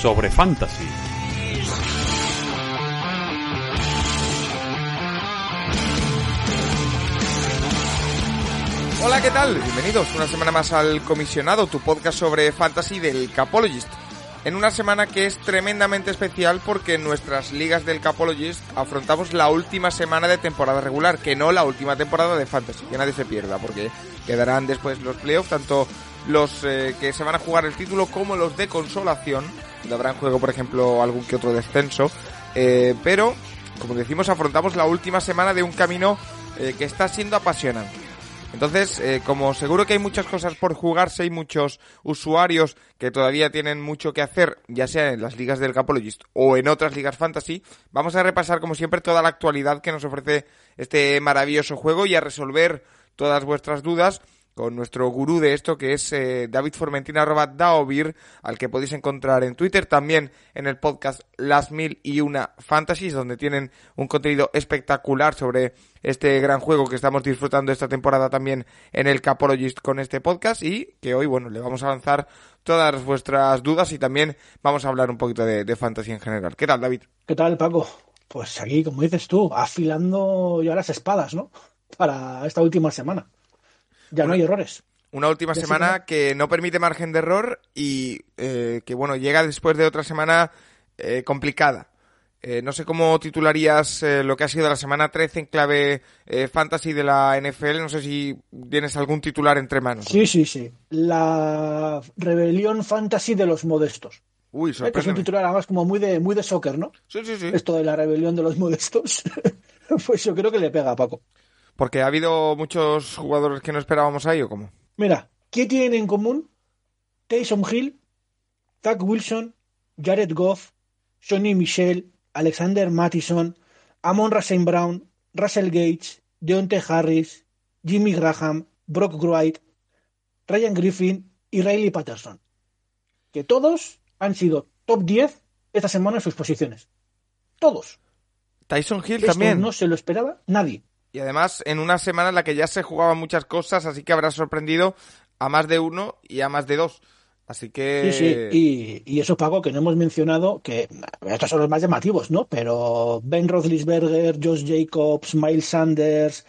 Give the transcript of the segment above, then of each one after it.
sobre fantasy. Hola, ¿qué tal? Bienvenidos una semana más al Comisionado, tu podcast sobre fantasy del Capologist. En una semana que es tremendamente especial porque en nuestras ligas del Capologist afrontamos la última semana de temporada regular, que no la última temporada de fantasy, que nadie se pierda, porque quedarán después los playoffs, tanto los eh, que se van a jugar el título como los de consolación, donde habrá en juego, por ejemplo, algún que otro descenso, eh, pero, como decimos, afrontamos la última semana de un camino eh, que está siendo apasionante. Entonces, eh, como seguro que hay muchas cosas por jugarse y muchos usuarios que todavía tienen mucho que hacer, ya sea en las ligas del Capologist o en otras ligas fantasy, vamos a repasar como siempre toda la actualidad que nos ofrece este maravilloso juego y a resolver todas vuestras dudas con nuestro gurú de esto que es eh, David Formentina arroba Daovir, al que podéis encontrar en Twitter, también en el podcast Las Mil y Una Fantasies, donde tienen un contenido espectacular sobre este gran juego que estamos disfrutando esta temporada también en el Capologist con este podcast y que hoy, bueno, le vamos a lanzar todas vuestras dudas y también vamos a hablar un poquito de, de fantasy en general. ¿Qué tal, David? ¿Qué tal, Paco? Pues aquí, como dices tú, afilando ya las espadas, ¿no? Para esta última semana. Ya no hay errores. Una última Ya semana sí, que no permite margen de error y eh, que, bueno, llega después de otra semana eh, complicada. Eh, no sé cómo titularías lo que ha sido la semana 13 en clave fantasy de la NFL. No sé si tienes algún titular entre manos. Sí, sí, sí. La rebelión fantasy de los modestos. Uy, Que es un titular además como muy de, muy de soccer, ¿no? Sí, sí, sí. Esto de la rebelión de los modestos. pues yo creo que le pega a Paco. Porque ha habido muchos jugadores que no esperábamos ahí, ¿o cómo? Mira, ¿qué tienen en común Taysom Hill, Zach Wilson, Jared Goff, Sonny Michel, Alexander Mattison, Amon Rasen Brown, Russell Gage, Deontay Harris, Jimmy Graham, Brock Wright, Ryan Griffin y Riley Patterson? Que todos han sido top 10 esta semana en sus posiciones. Todos. Tyson Hill Esto también. no se lo esperaba nadie. Y además en una semana en la que ya se jugaban muchas cosas, así que habrá sorprendido a más de uno y a más de dos. Así que... Sí, sí, y, y eso, Paco, que no hemos mencionado, que estos son los más llamativos, ¿no? Pero Ben Roethlisberger, Josh Jacobs, Miles Sanders,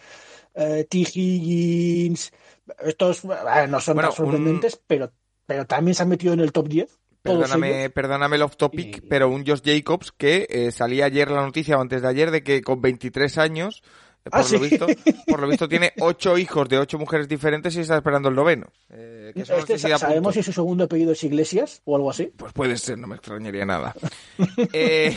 eh, T. Higgins, estos eh, no son Bueno, tan sorprendentes, pero, pero también se han metido en el top 10. todos Perdóname, perdóname el off topic, Y- pero un Josh Jacobs que eh, salía ayer la noticia o antes de ayer de que con 23 años, por, Ah, lo ¿sí? visto, por lo visto tiene ocho hijos de ocho mujeres diferentes y está esperando el noveno. Eh, que Este, ¿Sabemos puntos. si su segundo apellido es Iglesias o algo así? Pues puede ser, no me extrañaría nada. Eh,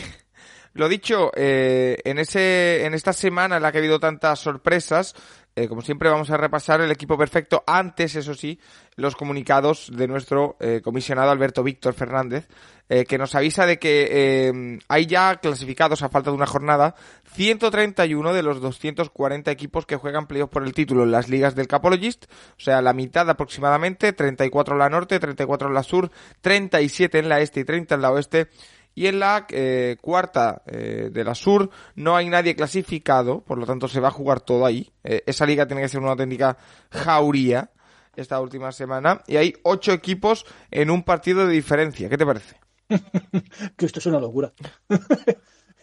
lo dicho, eh, en ese, en esta semana en la que ha habido tantas sorpresas, eh, como siempre vamos a repasar el equipo perfecto. Antes, eso sí, los comunicados de nuestro eh, comisionado Alberto Víctor Fernández, eh, que nos avisa de que hay ya clasificados a falta de una jornada 131 de los 240 equipos que juegan playoff por el título en las ligas del Capologist, o sea, la mitad aproximadamente, 34 en la norte, 34 en la sur, 37 en la este y 30 en la oeste. Y en la eh, cuarta eh, de la sur no hay nadie clasificado, por lo tanto se va a jugar todo ahí. Eh, esa liga tiene que ser una auténtica jauría esta última semana. Y hay ocho equipos en un partido de diferencia. ¿Qué te parece? Que esto es una locura.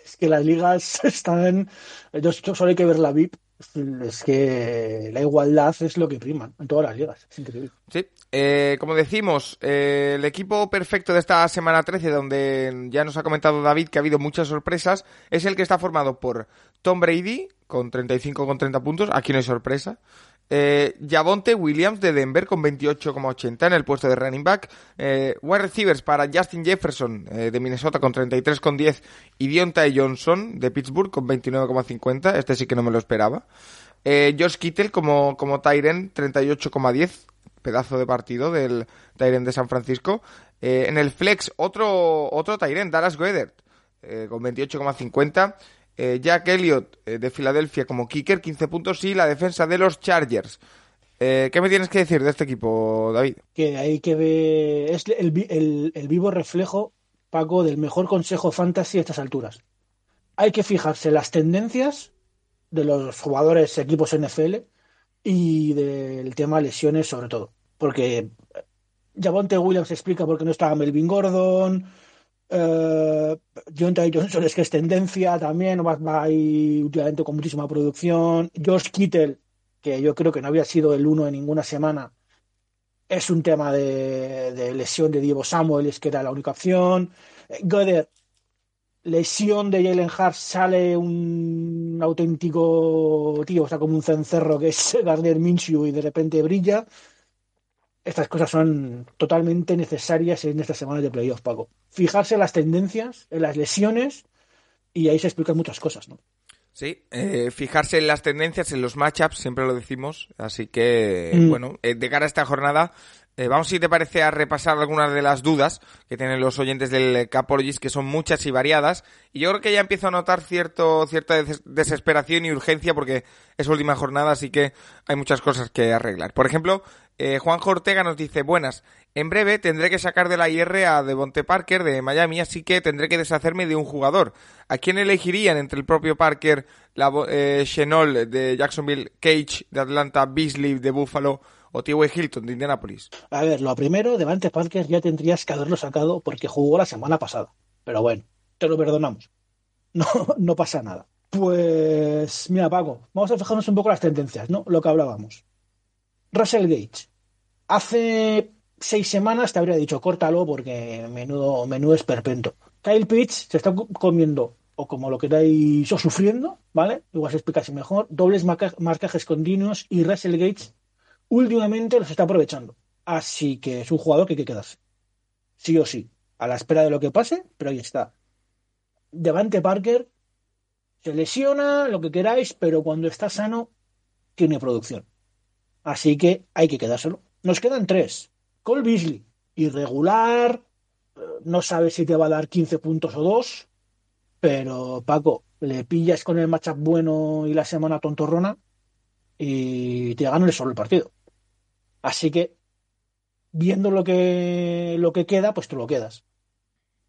es que las ligas están. yo- Solo hay que ver la VIP. Es que la igualdad es lo que prima en todas las ligas. Es increíble. Sí, eh, como decimos, eh, el equipo perfecto de esta semana 13, donde ya nos ha comentado David que ha habido muchas sorpresas, es el que está formado por Tom Brady, con 35 con 30 puntos, aquí no hay sorpresa. Eh, Javonte Williams de Denver con 28,80 en el puesto de running back. Eh, wide receivers para Justin Jefferson eh, de Minnesota con 33,10 y Deontay Johnson de Pittsburgh con 29,50. Este sí que no me lo esperaba. Eh, Josh Kittle como, como Tyren 38,10 pedazo de partido del Tyren de San Francisco. En el flex, otro, otro Tyrant, Dallas Goedert, con 28,50. Eh, Jack Elliott eh, de Filadelfia como kicker, 15 puntos. Y la defensa de los Chargers. Eh, ¿Qué me tienes que decir de este equipo, David? Que hay que ver. Es el, el- vivo reflejo, Paco, del mejor consejo fantasy a estas alturas. Hay que fijarse las tendencias de los jugadores equipos NFL y del tema lesiones, sobre todo. Porque Javonte Williams explica por qué no estaba Melvin Gordon. Eh, Jonathan Johnson es que es tendencia también, va, ahí últimamente con muchísima producción. George Kittle, que yo creo que no había sido el uno en ninguna semana, es un tema de, de lesión de Diego Samuel, es que era la única opción. Eh, Goddard, lesión de Jalen Hart, sale un auténtico tío, o sea, como un cencerro que es Gardner Minshew y de repente brilla. Estas cosas son totalmente necesarias en estas semanas de playoff, Paco. Fijarse en las tendencias, en las lesiones, y ahí se explican muchas cosas, ¿no? Sí, eh, fijarse en las tendencias, en los matchups, siempre lo decimos. Así que, Mm. bueno, eh, de cara a esta jornada, eh, vamos, si te parece, a repasar algunas de las dudas que tienen los oyentes del Capologist, que son muchas y variadas. Y yo creo que ya empiezo a notar cierto, cierta des- desesperación y urgencia porque es última jornada, así que hay muchas cosas que arreglar. Por ejemplo, eh, Juanjo Ortega nos dice, buenas, en breve tendré que sacar de la IR a Devonte Parker de Miami, así que tendré que deshacerme de un jugador. ¿A quién elegirían entre el propio Parker, la, eh, Chenol de Jacksonville, Cage de Atlanta, Beasley de Buffalo o T.Y. Hilton de Indianapolis? A ver, lo primero, Devante Parker ya tendrías que haberlo sacado porque jugó la semana pasada. Pero bueno, te lo perdonamos. No, no pasa nada. Pues, mira, Paco, vamos a fijarnos un poco las tendencias, ¿no? Lo que hablábamos. Russell Gage. Hace seis semanas te habría dicho, córtalo porque menudo, menudo esperpento. Kyle Pitts se está co- comiendo, o como lo queráis, o sufriendo, ¿vale? Igual se explica así mejor. Dobles marca- marcajes continuos y Russell Gage últimamente los está aprovechando. Así que es un jugador que hay que quedarse. Sí o sí. A la espera de lo que pase, pero ahí está. Devante Parker se lesiona, lo que queráis, pero cuando está sano, tiene producción. Así que hay que quedárselo. Nos quedan tres. Cole Beasley, irregular, eh, no sabes si te va a dar 15 puntos o dos, pero Paco, le pillas con el matchup bueno y la semana tontorrona y te ganan solo el partido. Así que, viendo lo que, lo que queda, pues te lo quedas.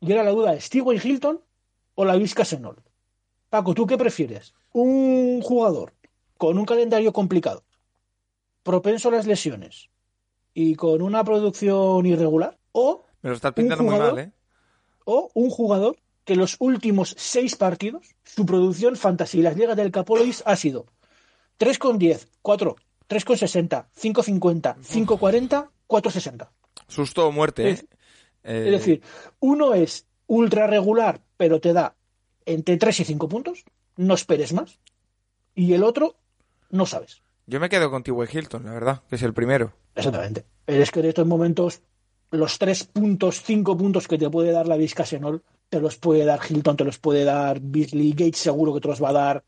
Y ahora la duda es, ¿Steven Hilton o la Vizca Senol? Paco, ¿tú qué prefieres? ¿Un jugador con un calendario complicado, propenso a las lesiones y con una producción irregular? ¿O, Me lo estás pintando muy jugador? mal, ¿eh? o un jugador que los últimos seis partidos, su producción fantasy y las ligas del Capolis ha sido 3,10, 4, 3,60, 5,50, 5,40, 4,60. Susto o muerte, ¿eh? Es- Eh, Es decir, uno es ultra regular, pero te da entre 3 y 5 puntos, no esperes más. Y el otro, no sabes. Yo me quedo con T.Y. Hilton, la verdad, que es el primero. Exactamente. Es que en estos momentos, los 3 puntos, 5 puntos que te puede dar la Vizcasenol, te los puede dar Hilton, te los puede dar Beasley, Gates seguro que te los va a dar.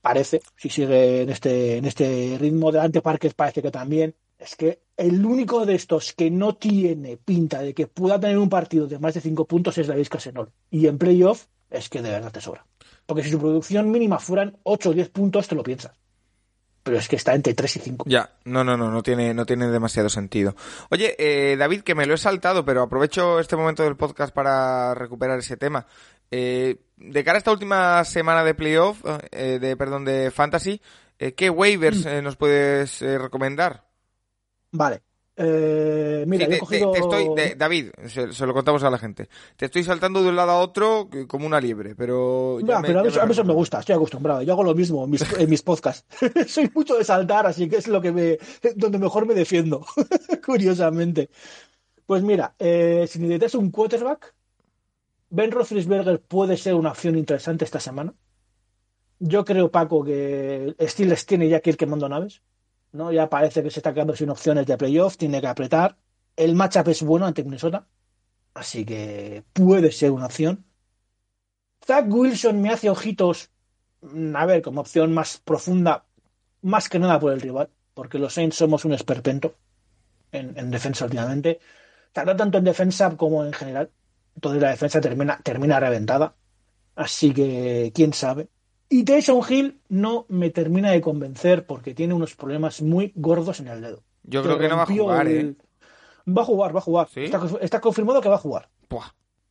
Parece, si sigue en este, en este ritmo. Delante Parker parece que también. Es que el único de estos que no tiene pinta de que pueda tener un partido de más de 5 puntos es la Vizcasenol. Y en playoff es que de verdad te sobra. Porque si su producción mínima fueran 8 o 10 puntos, te lo piensas. Pero es que está entre 3 y 5. Ya, no, no, no, no tiene, no tiene demasiado sentido. Oye, eh, David, que me lo he saltado, pero aprovecho este momento del podcast para recuperar ese tema. Eh, de cara a esta última semana de playoff, eh, de, perdón, de fantasy, eh, ¿qué waivers Mm. eh, nos puedes eh, recomendar? Vale. Eh, mira, Sí, te, cogido... te- te estoy, de- David, se, se lo contamos a la gente. Te estoy saltando de un lado a otro como una liebre, pero... ya Ya, me- pero a mí, ya a eso me gusta, estoy acostumbrado. Yo hago lo mismo en mis, en mis podcasts. Soy mucho de saltar, así que es lo que me, donde mejor me defiendo, curiosamente. Pues mira, eh, si necesitas un quarterback, Ben Roethlisberger puede ser una opción interesante esta semana. Yo creo, Paco, que Steelers tiene ya que ir quemando naves. ¿No? Ya parece que se está quedando sin opciones de playoff, tiene que apretar. El matchup es bueno ante Minnesota, así que puede ser una opción. Zach Wilson me hace ojitos, mm, a ver, como opción más profunda, más que nada por el rival, porque los Saints somos un esperpento en, en defensa últimamente. no tanto en defensa como en general. Entonces la defensa termina, termina reventada. Así que, quién sabe. Y Tyson Hill no me termina de convencer porque tiene unos problemas muy gordos en el dedo. Yo creo que no va a jugar, ¿eh? Va a jugar, va a jugar. ¿Sí? Está, está confirmado que va a jugar.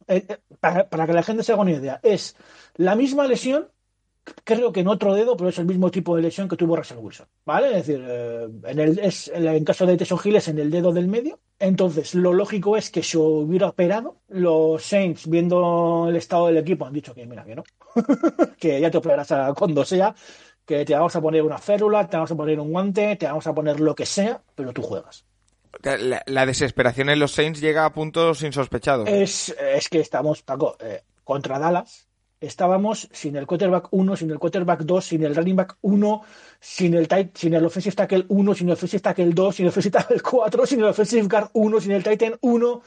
Eh, eh, para, para que la gente se haga una idea, es la misma lesión, creo que en otro dedo, pero es el mismo tipo de lesión que tuvo Russell Wilson, ¿vale? Es decir, eh, en, el, es, en caso de Tyson Hill es en el dedo del medio. Entonces, lo lógico es que se hubiera operado. Los Saints, viendo el estado del equipo, han dicho que mira, que no, que ya te operarás a- cuando sea, que te vamos a poner una férula, te vamos a poner un guante, te vamos a poner lo que sea, pero tú juegas. La, la desesperación en los Saints llega a puntos insospechados. Es, es que estamos, Paco, eh, contra Dallas. Estábamos sin el quarterback 1, sin el quarterback 2, sin el running back 1, sin el, tight, sin el offensive tackle 1, sin el offensive tackle 2, sin el offensive tackle 4, sin el offensive guard 1, sin el titan 1.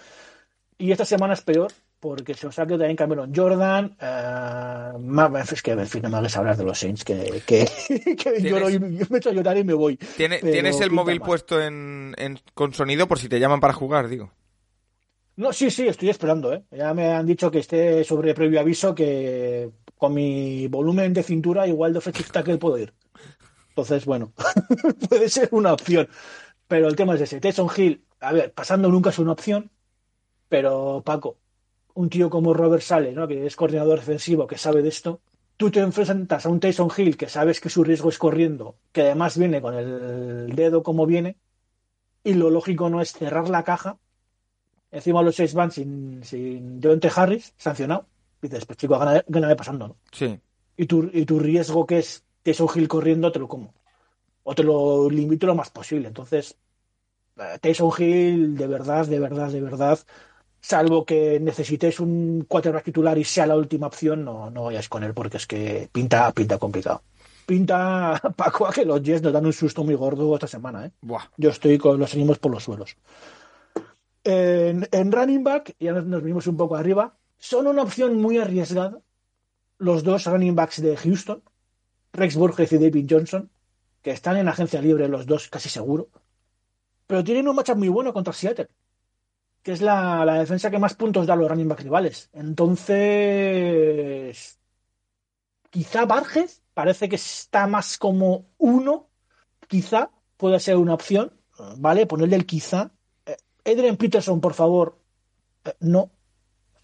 Y esta semana es peor porque se os ha quedado también Cameron Jordan. eh, más- es que, en fin, no me hagas hablar de los Saints, que, que, que lloro y me echo a llorar y me voy. Tiene- pero ¿Tienes el móvil mal. puesto en, en- con sonido por si te llaman para jugar, digo? No, sí, sí, estoy esperando, ¿eh? Ya me han dicho que esté sobre previo aviso que con mi volumen de cintura igual de offensive tackle puedo ir. Entonces, bueno, puede ser una opción. Pero el tema es ese. Tyson Hill, a ver, pasando nunca es una opción, pero Paco, un tío como Robert Sale, ¿no? Que es coordinador defensivo, que sabe de esto, tú te enfrentas a un Tyson Hill que sabes que su riesgo es corriendo, que además viene con el dedo como viene, y lo lógico no es cerrar la caja Encima los seis van sin, sin Deontay Harris, sancionado. Dices, pues chico, gana, gáname pasando, ¿no? Sí. Y tu, y tu riesgo que es Tyson Hill corriendo, te lo como. O te lo limito lo más posible. Entonces, eh, Tyson Hill, de verdad, de verdad, de verdad, salvo que necesitéis un quarterback titular y sea la última opción, no, no vayáis con él porque es que pinta, pinta complicado. Pinta, Paco, a que los Jets nos dan un susto muy gordo esta semana, ¿eh? Buah. Yo estoy con los ánimos por los suelos. En, running back, ya nos, nos venimos un poco arriba, son una opción muy arriesgada los dos running backs de Houston, Rex Burgess y David Johnson, que están en agencia libre los dos casi seguro, pero tienen un matchup muy bueno contra Seattle, que es la, la defensa que más puntos da a los running back rivales. Entonces, quizá Burgess parece que está más como uno, quizá puede ser una opción, ¿vale? Ponerle el quizá. Adrian Peterson, por favor, eh, no.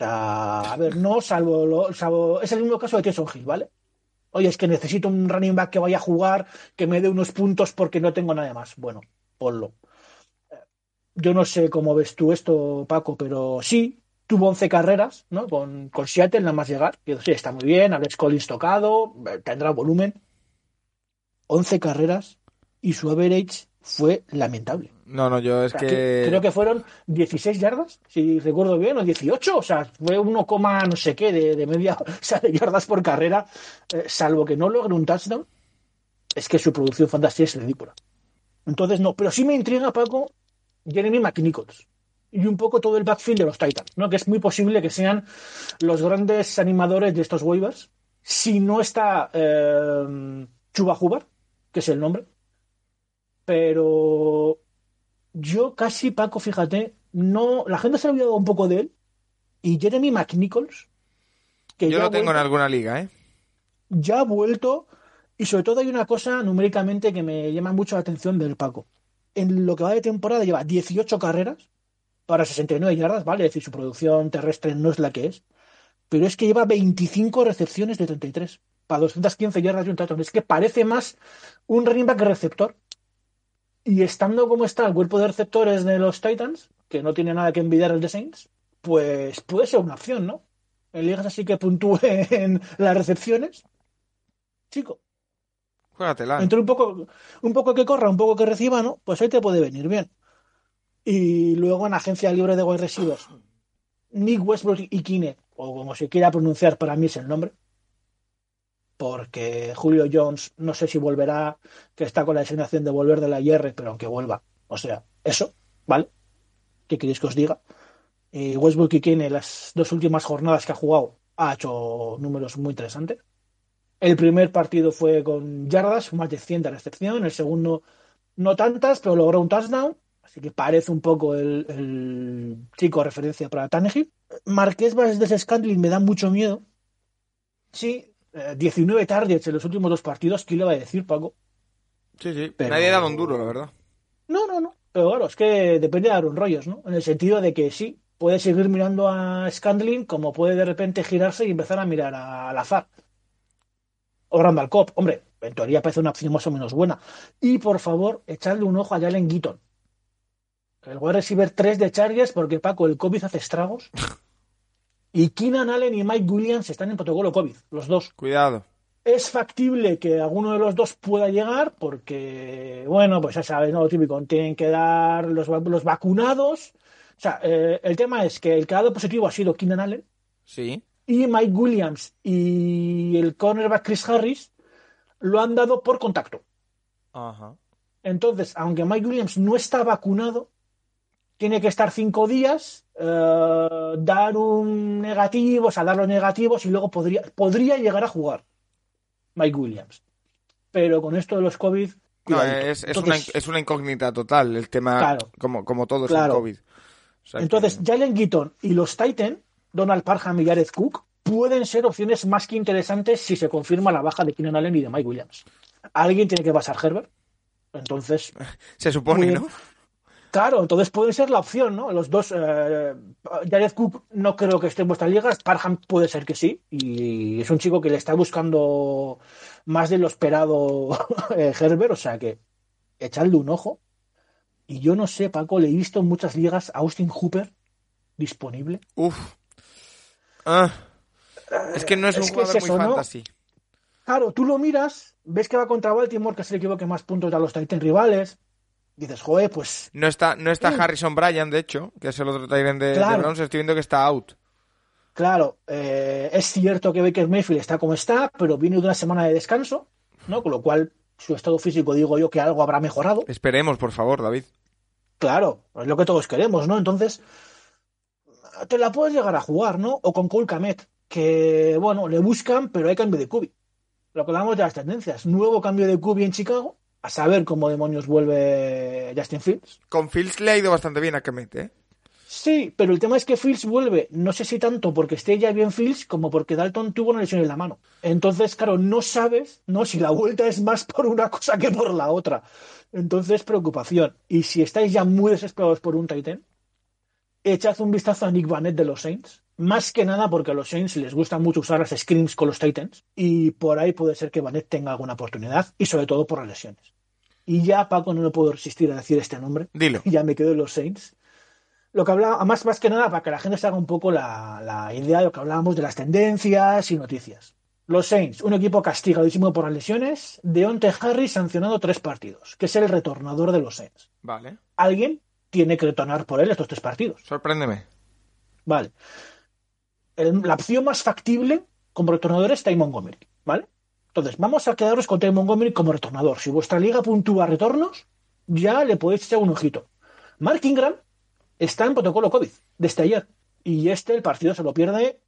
A ver, no, salvo, lo- salvo- Es el mismo caso de Tyson Hill, ¿vale? Oye, es que necesito un running back que vaya a jugar, que me dé unos puntos porque no tengo nada más. Bueno, ponlo. Eh, Yo no sé cómo ves tú esto, Paco, pero sí, tuvo 11 carreras, ¿no? Con, con Seattle, nada más llegar. Sí, está muy bien, Alex Collins tocado, eh, tendrá volumen. 11 carreras y su average fue lamentable. No, no, yo es O sea, que... Creo que fueron 16 yardas, si recuerdo bien, o 18, o sea, fue 1, coma no sé qué de, de media o sea, de yardas por carrera, eh, salvo que no logre un touchdown, es que su producción fantasy es ridícula. Entonces, no, pero sí me intriga, Paco, Jeremy McNichols y un poco todo el backfield de los Titans, ¿no? Que es muy posible que sean los grandes animadores de estos waivers, si no está eh, Chuba Hubbard, que es el nombre, pero yo casi, Paco, fíjate, no, la gente se ha olvidado un poco de él. Y Jeremy McNichols, que Yo ya, lo tengo en alguna liga, ¿eh? ya ha vuelto. Y sobre todo hay una cosa numéricamente que me llama mucho la atención del Paco. En lo que va de temporada lleva 18 carreras para 69 yardas, ¿vale? Es decir, su producción terrestre no es la que es. Pero es que lleva 25 recepciones de 33 para 215 yardas y un touchdown. Es que parece más un running back receptor. Y estando como está el cuerpo de receptores de los Titans, que no tiene nada que envidiar el de Saints, pues puede ser una opción, ¿no? En ligas así que puntúen las recepciones. Chico, Juégatela. entre un poco, un poco que corra, un poco que reciba, ¿no? Pues ahí te puede venir bien. Y luego en agencia libre de wide receivers, Nick Westbrook y Kine, o como se quiera pronunciar, para mí es el nombre. Porque Julio Jones, no sé si volverá, que está con la designación de volver de la IR, pero aunque vuelva. O sea, eso, ¿vale? ¿Qué queréis que os diga? Y Westbrook y Kine, las dos últimas jornadas que ha jugado, ha hecho números muy interesantes. El primer partido fue con yardas, más de 100 de recepción. El segundo, no tantas, pero logró un touchdown. así que parece un poco el, chico referencia para Tannehill. Marqués de Scandling me da mucho miedo. Sí, eh, 19 targets en los últimos dos partidos, ¿qué le va a decir, Paco? Sí, sí. Pero- Nadie ha dado un duro, la verdad. No, no, no. Pero bueno, es que depende de Aaron Rodgers, ¿no? En el sentido de que sí, puede seguir mirando a Scandling como puede de repente girarse y empezar a mirar a- al azar. O Randall Cobb. Hombre, en teoría parece una opción más o menos buena. Y por favor, echadle un ojo a Jalen Gitton. El wide receiver 3 de Chargers, porque Paco, el COVID hace estragos. Y Keenan Allen y Mike Williams están en protocolo COVID, los dos. Cuidado. Es factible que alguno de los dos pueda llegar porque, bueno, pues ya sabes, ¿no? Lo típico, tienen que dar los, los vacunados. O sea, eh, el tema es que el que ha dado positivo ha sido Keenan Allen Sí. y Mike Williams y el cornerback Chris Harris lo han dado por contacto. Ajá. Entonces, aunque Mike Williams no está vacunado, tiene que estar cinco días, eh, dar un negativo, o sea, dar los negativos y luego podría, podría llegar a jugar Mike Williams. Pero con esto de los COVID. No, es, es Entonces, una, es una incógnita total el tema, Claro. como, como todo es Claro. el COVID. O sea que- entonces, Jalen Gitton y los Titan, Donald Parham y Jared Cook, pueden ser opciones más que interesantes si se confirma la baja de Keenan Allen y de Mike Williams. Alguien tiene que pasar Herbert. Entonces, se supone. ¿no? Claro, entonces puede ser la opción, ¿no? Los dos, eh, Jared Cook no creo que esté en vuestras ligas, Parham puede ser que sí, y es un chico que le está buscando más de lo esperado eh, Herbert, o sea que echadle un ojo. Y yo no sé, Paco, le he visto en muchas ligas a Austin Hooper disponible. Uf. Ah. Es que no es, Es un jugador es eso, muy ¿no? fantasy. Claro, tú lo miras, ves que va contra Baltimore, que es el equipo que más puntos da a los Titans rivales. Dices, joder, pues No está, no está Mm. Harrison Bryan, de hecho, que es el otro Tyrant de, de Claro. Browns. Estoy viendo que está out. Claro, eh, es cierto que Baker Mayfield está como está, pero viene de una semana de descanso, ¿no? Con lo cual su estado físico, digo yo, que algo habrá mejorado. Esperemos, por favor, David. Claro, es lo que todos queremos, ¿no? Entonces, te la puedes llegar a jugar, ¿no? O con Cole Kamet, que, bueno, le buscan, pero hay cambio de cubi. Lo que hablamos de las tendencias. Nuevo cambio de cubi en Chicago, a saber cómo demonios vuelve Justin Fields. Con Fields le ha ido bastante bien a Kemet, ¿eh? Sí, pero el tema es que Fields vuelve, no sé si tanto porque esté ya bien Fields como porque Dalton tuvo una lesión en la mano. Entonces, claro, no sabes, ¿no? Si la vuelta es más por una cosa que por la otra. Entonces, preocupación. Y si estáis ya muy desesperados por un Titan, echad un vistazo a Nick Vanette de los Saints. Más que nada porque a los Saints les gusta mucho usar las screens con los Titans. Y por ahí puede ser que Vanette tenga alguna oportunidad. Y sobre todo por las lesiones. Y ya, Paco, no me puedo resistir a decir este nombre Dilo. ya me quedo en los Saints. Lo que hablaba, más, más que nada, para que la gente se haga un poco la, la idea de lo que hablábamos de las tendencias y noticias. Los Saints, un equipo castigadísimo por las lesiones. Deonte Harris sancionado tres partidos, que es el retornador de los Saints. Vale. Alguien tiene que retornar por él estos tres partidos. Sorpréndeme. Vale. El- la opción más factible como retornador es Ty Montgomery, ¿vale? Entonces, vamos a quedaros con Ty Montgomery como retornador. Si vuestra liga puntúa retornos, ya le podéis echar un ojito. Mark Ingram está en protocolo COVID desde ayer. Y este, el partido se lo pierde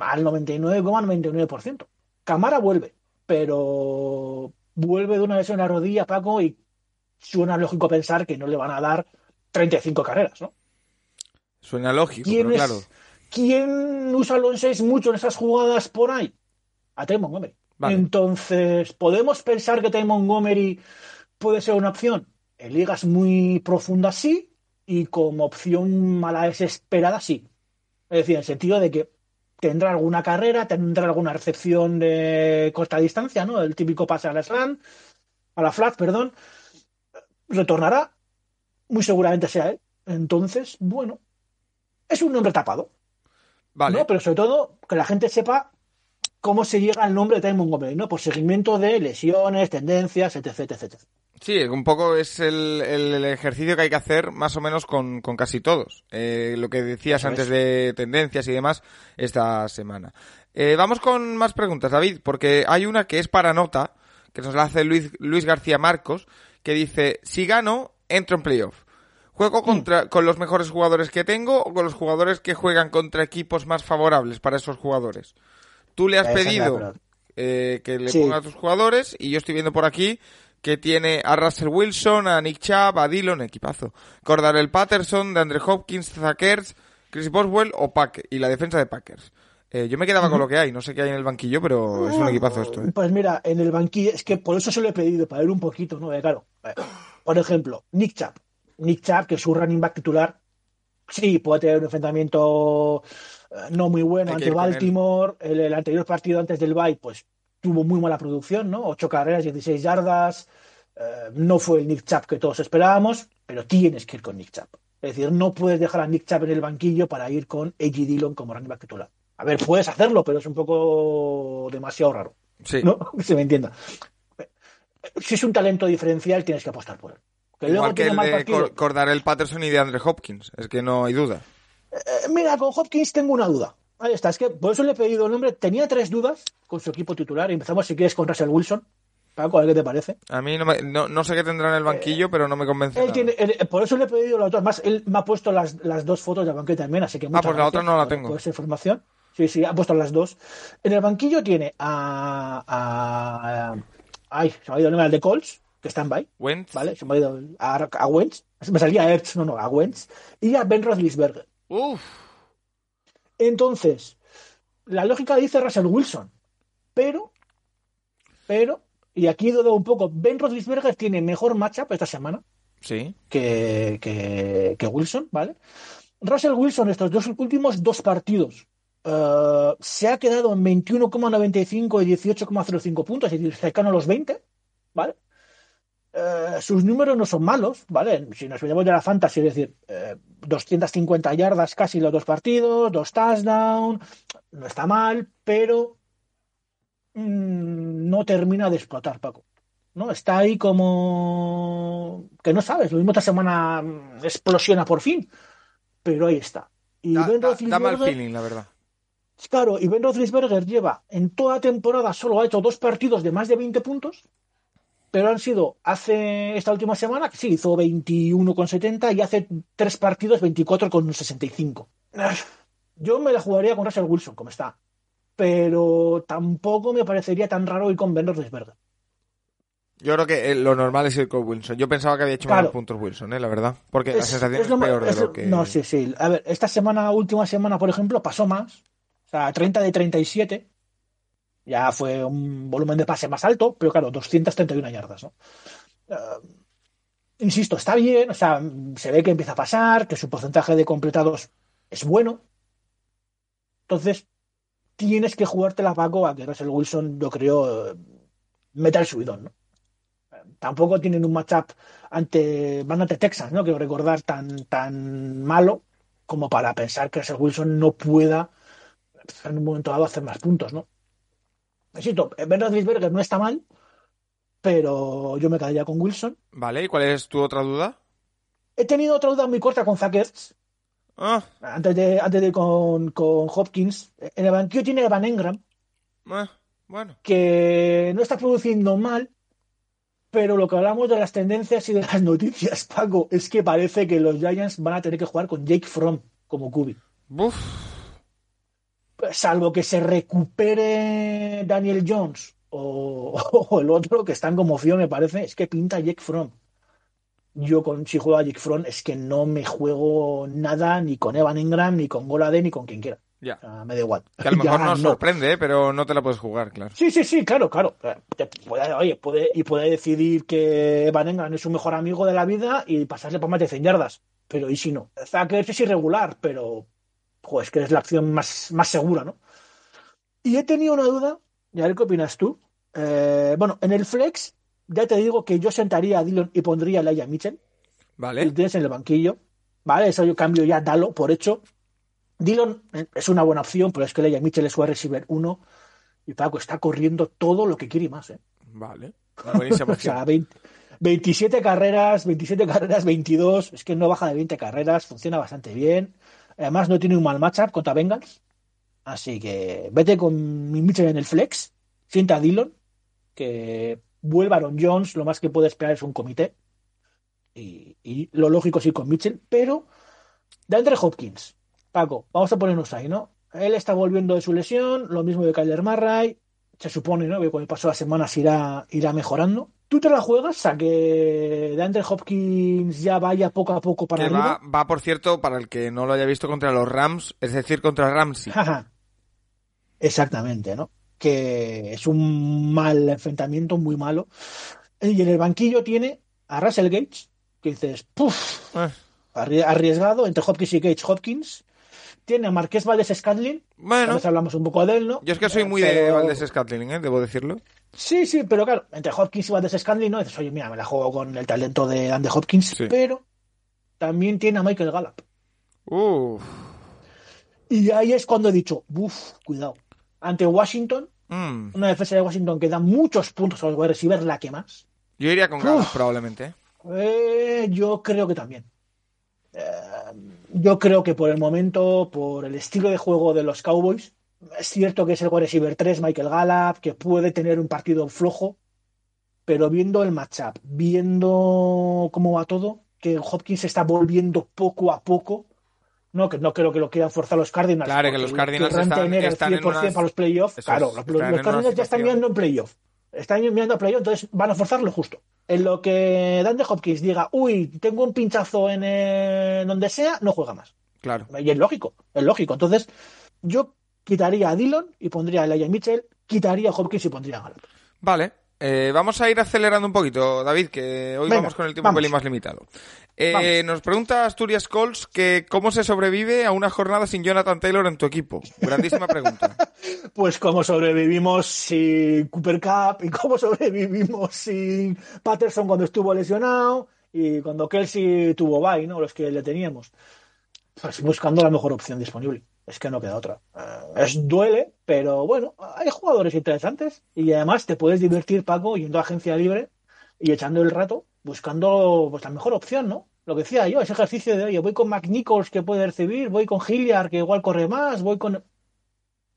al 99,99%. Camara vuelve, pero vuelve de una lesión en la rodilla, Paco, y suena lógico pensar que no le van a dar 35 carreras, ¿no? Suena lógico, ¿Quién, pero es- claro. ¿Quién usa los 6 mucho en esas jugadas por ahí? A Ty Montgomery. Vale. Entonces, ¿podemos pensar que Ty Montgomery puede ser una opción? En ligas muy profundas sí, y como opción a la desesperada sí. Es decir, en el sentido de que tendrá alguna carrera, tendrá alguna recepción de corta distancia, ¿no? El típico pase a la slant, a la flat, perdón. Retornará, muy seguramente sea él. Entonces, bueno, es un nombre tapado. Vale. ¿no? Pero sobre todo que la gente sepa cómo se llega al nombre de Ty Montgomery, ¿no? Por seguimiento de lesiones, tendencias, etc, etc, etc. Sí, un poco es el, ejercicio que hay que hacer más o menos con, con casi todos. Eh, lo que decías Eso antes es. de tendencias y demás esta semana. Eh, vamos con más preguntas, David, porque hay una que es para nota, que nos la hace Luis, Luis García Marcos, que dice, si gano, entro en playoff. ¿Juego contra, con los mejores jugadores que tengo o con los jugadores que juegan contra equipos más favorables para esos jugadores? Tú le has pedido eh, que le Sí. ponga a tus jugadores y yo estoy viendo por aquí que tiene a Russell Wilson, a Nick Chubb, a Dillon, equipazo. Cordarel Patterson, de Andre Hopkins, Zachers, Chris Boswell o Pack, y la defensa de Packers. Eh, yo me quedaba con lo que hay, no sé qué hay en el banquillo, pero es un equipazo esto. ¿eh? Pues mira, en el banquillo, es que por eso se lo he pedido, para ver un poquito, ¿no? Eh, claro. eh, Por ejemplo, Nick Chubb. Nick Chubb, que es su running back titular, sí, puede tener un enfrentamiento no muy bueno Hay ante. Baltimore. El, el anterior partido antes del bye, pues tuvo muy mala producción, ¿no? Ocho carreras, 16 yardas. eh, no fue el Nick Chubb que todos esperábamos, pero tienes que ir con Nick Chubb. Es decir, no puedes dejar a Nick Chubb en el banquillo para ir con A.G. Dillon como running back titular. A ver, puedes hacerlo, pero es un poco demasiado raro. Sí. ¿no? Que se me entienda. Si es un talento diferencial, tienes que apostar por él. Que luego Igual que tiene el mal de partido. Cor- Cordarel Patterson y de Andre Hopkins, es que no hay duda. Eh, mira, con Hopkins tengo una duda. Ahí está, es que por eso le he pedido el nombre. Tenía tres dudas con su equipo titular. Empezamos, si quieres, con Russell Wilson. Paco, qué te parece. A mí no, me- no, no sé qué tendrá en el banquillo, pero no me convence. Eh, Él nada. tiene, él- por eso le he pedido las dos. Más, él me ha puesto las, las dos fotos del banquillo también, así que muchas pues la otra no la tengo. por esa información. Sí, sí, ha puesto las dos. En el banquillo tiene a. a, a- ay, se me ha ido el nombre, al de Colts, que está en bye. Wentz. ¿vale? Se me ha ido a, a Wentz. Me salía a Ertz, no, no, a Wentz. Y a Ben Roethlisberger. Uf. Entonces, la lógica dice Russell Wilson. Pero, pero, y aquí dudo un poco, Ben Roethlisberger tiene mejor matchup esta semana Sí. que, que, que Wilson, ¿vale? Russell Wilson, estos dos últimos dos partidos, eh, se ha quedado en 21,95 y 18,05 puntos, es decir, cercano a los 20, ¿vale? Eh, sus números no son malos, ¿vale? Si nos olvidamos de la fantasy, es decir, eh, 250 yardas casi los dos partidos, dos touchdowns, no está mal, pero mm, no termina de explotar, Paco. ¿no? Está ahí como que no sabes, lo mismo esta semana mm, explosiona por fin, pero ahí está. Y Da, Ben da- da mal feeling, la verdad. Claro, y Ben Roethlisberger lleva en toda temporada solo ha hecho dos partidos de más de 20 puntos, pero han sido hace esta última semana, que sí, hizo 21,70 y hace tres partidos 24,65. Ah, Yo me la jugaría con Russell Wilson, como está, pero tampoco me parecería tan raro ir con Ben Roethlisberger. Yo creo que eh, lo normal es ir con Wilson. Yo pensaba que había hecho Claro. menos puntos Wilson, eh, la verdad. Porque la sensación es, peor de lo que. No, sí, sí. A ver, esta semana, última semana, por ejemplo, pasó más. O sea, 30 de 37. Ya fue un volumen de pase más alto, pero claro, 231 yardas, ¿no? Eh, insisto, está bien, o sea, se ve que empieza a pasar, que su porcentaje de completados es bueno. Entonces, tienes que jugártela, Paco, a que Russell Wilson, yo creo, meta el subidón, ¿no? Tampoco tienen un matchup ante, van Texas, ¿no? Quiero recordar tan, tan malo como para pensar que Russell Wilson no pueda en un momento dado hacer más puntos, ¿no? Insisto, Ben Roethlisberger no está mal, pero yo me quedaría con Wilson. Vale, ¿y cuál es tu otra duda? He tenido otra duda muy corta con Zach Ertz, Ah, antes de, antes de ir con, con Hopkins. En el banquillo tiene a Van Engram, ah, bueno. que no está produciendo mal, pero lo que hablamos de las tendencias y de las noticias, Paco, es que parece que los Giants van a tener que jugar con Jake Fromm como QB. Uf. Salvo que se recupere Daniel Jones o, o el otro que está en conmoción, me parece, es que pinta Jake Fromm. Yo con si juego a Jake Fromm es que no me juego nada ni con Evan Ingram, ni con Golade, ni con quien quiera. Ya. O sea, me da igual. Que a lo mejor Ya nos no. sorprende, eh, pero no te la puedes jugar, claro. Sí, sí, sí, claro, claro. Eh, te puede- oye, puede, y puede decidir que Van Engram es su mejor amigo de la vida y pasarse por más de 100 yardas. Pero ¿y si no? Zucker es irregular, pero es que es la acción más, más segura, ¿no? Y he tenido una duda, y a ver qué opinas tú. Eh, bueno, en el flex, ya te digo que yo sentaría a Dillon y pondría a Laia Mitchell. Vale. Lo tienes en el banquillo. Vale, eso yo cambio ya, dalo por hecho. Dillon eh, es una buena opción, pero es que Leia Mitchell es su receiver 1 y Paco está corriendo todo lo que quiere y más. ¿eh? Vale. O sea, opción. 20 27 carreras, 27 carreras, 22. Es que no baja de 20 carreras, funciona bastante bien. Además, no tiene un mal matchup contra Bengals. Así que vete con mi Mitchell en el flex. Sienta a Dillon, que vuelva Aaron Jones. Lo más que puede esperar es un comité. Y, lo lógico ir con Mitchell. Pero de Andre Hopkins, Paco, vamos a ponernos ahí, ¿no? Él está volviendo de su lesión, lo mismo de Kyler Murray. Se supone, ¿no? Que con el paso de las semanas irá, irá mejorando. ¿Tú te la juegas a que de Andre Hopkins ya vaya poco a poco para Que arriba? va, va, por cierto, para el que no lo haya visto, contra los Rams, es decir, contra Ramsey. Exactamente, ¿no? Que es un mal enfrentamiento, muy malo. Y en el banquillo tiene a Russell Gates, que dices, puff, Eh, arri- arriesgado entre Hopkins y Gates Hopkins. Tiene a Marqués Valdés Scantling, a Bueno, hablamos un poco de él, ¿no? yo es que soy muy de Valdés Scantling, ¿eh? debo decirlo. Sí, sí, pero claro, entre Hopkins y Valdés Scantling, ¿no? Dices, oye, mira, me la juego con el talento de Andy Hopkins, Sí. pero también tiene a Michael Gallup. Uf. Y ahí es cuando he dicho, uff, cuidado. Ante Washington, Mm. una defensa de Washington que da muchos puntos a los wide receivers, la que más. Yo iría con Gallup, probablemente. Eh, yo creo que también. Eh, yo creo que por el momento, por el estilo de juego de los Cowboys, es cierto que es el wide receiver 3, Michael Gallup, que puede tener un partido flojo, pero viendo el matchup, viendo cómo va todo, que Hopkins se está volviendo poco a poco, no, que no creo que lo quieran forzar los Cardinals. Claro, que los Cardinals están- están en 100% unas- para los playoffs. Claro, los, Cardinals ya están mirando en playoff. Están mirando a playoff, entonces van a forzar lo justo. En lo que Dan de Hopkins diga, uy, tengo un pinchazo en eh, donde sea, no juega más. Claro. Y es lógico, es lógico. Entonces, yo quitaría a Dillon y pondría a Elijah Mitchell, quitaría a Hopkins y pondría a Gallup. Vale. Eh, vamos a ir acelerando un poquito, David, que hoy Venga, vamos con el tiempo un pelín más limitado. Eh, nos pregunta Asturias Colts que cómo se sobrevive a una jornada sin Jonathan Taylor en tu equipo. Grandísima pregunta. Pues cómo sobrevivimos sin Cooper Cup y cómo sobrevivimos sin Patterson cuando estuvo lesionado y cuando Kelsey tuvo bye, ¿no? Los que le teníamos. Pues buscando la mejor opción disponible. Es que no queda otra. Eh, es duele, pero bueno, hay jugadores interesantes y además te puedes divertir, Paco, yendo a agencia libre y echando el rato buscando pues la mejor opción, ¿no? Lo que decía yo, ese ejercicio de, oye, voy con McNichols que puede recibir, voy con Hilliard que igual corre más, voy con...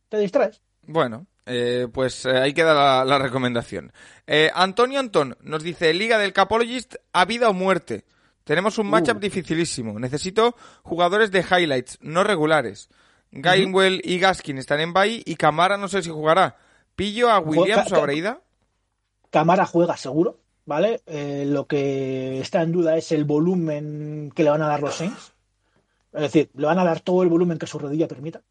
Te distraes. Bueno, eh, pues eh, ahí queda la, la recomendación. Eh, Antonio Antón nos dice, Liga del Capologist, a vida o muerte. Tenemos un matchup Uh. dificilísimo. Necesito jugadores de highlights, no regulares. Gainwell y Gaskin están en bye y Camara no sé si jugará. ¿Pillo a Williams o a Breida? Camara juega seguro, ¿vale? Eh, lo que está en duda es el volumen que le van a dar los Saints. Es decir, le van a dar todo el volumen que su rodilla permita,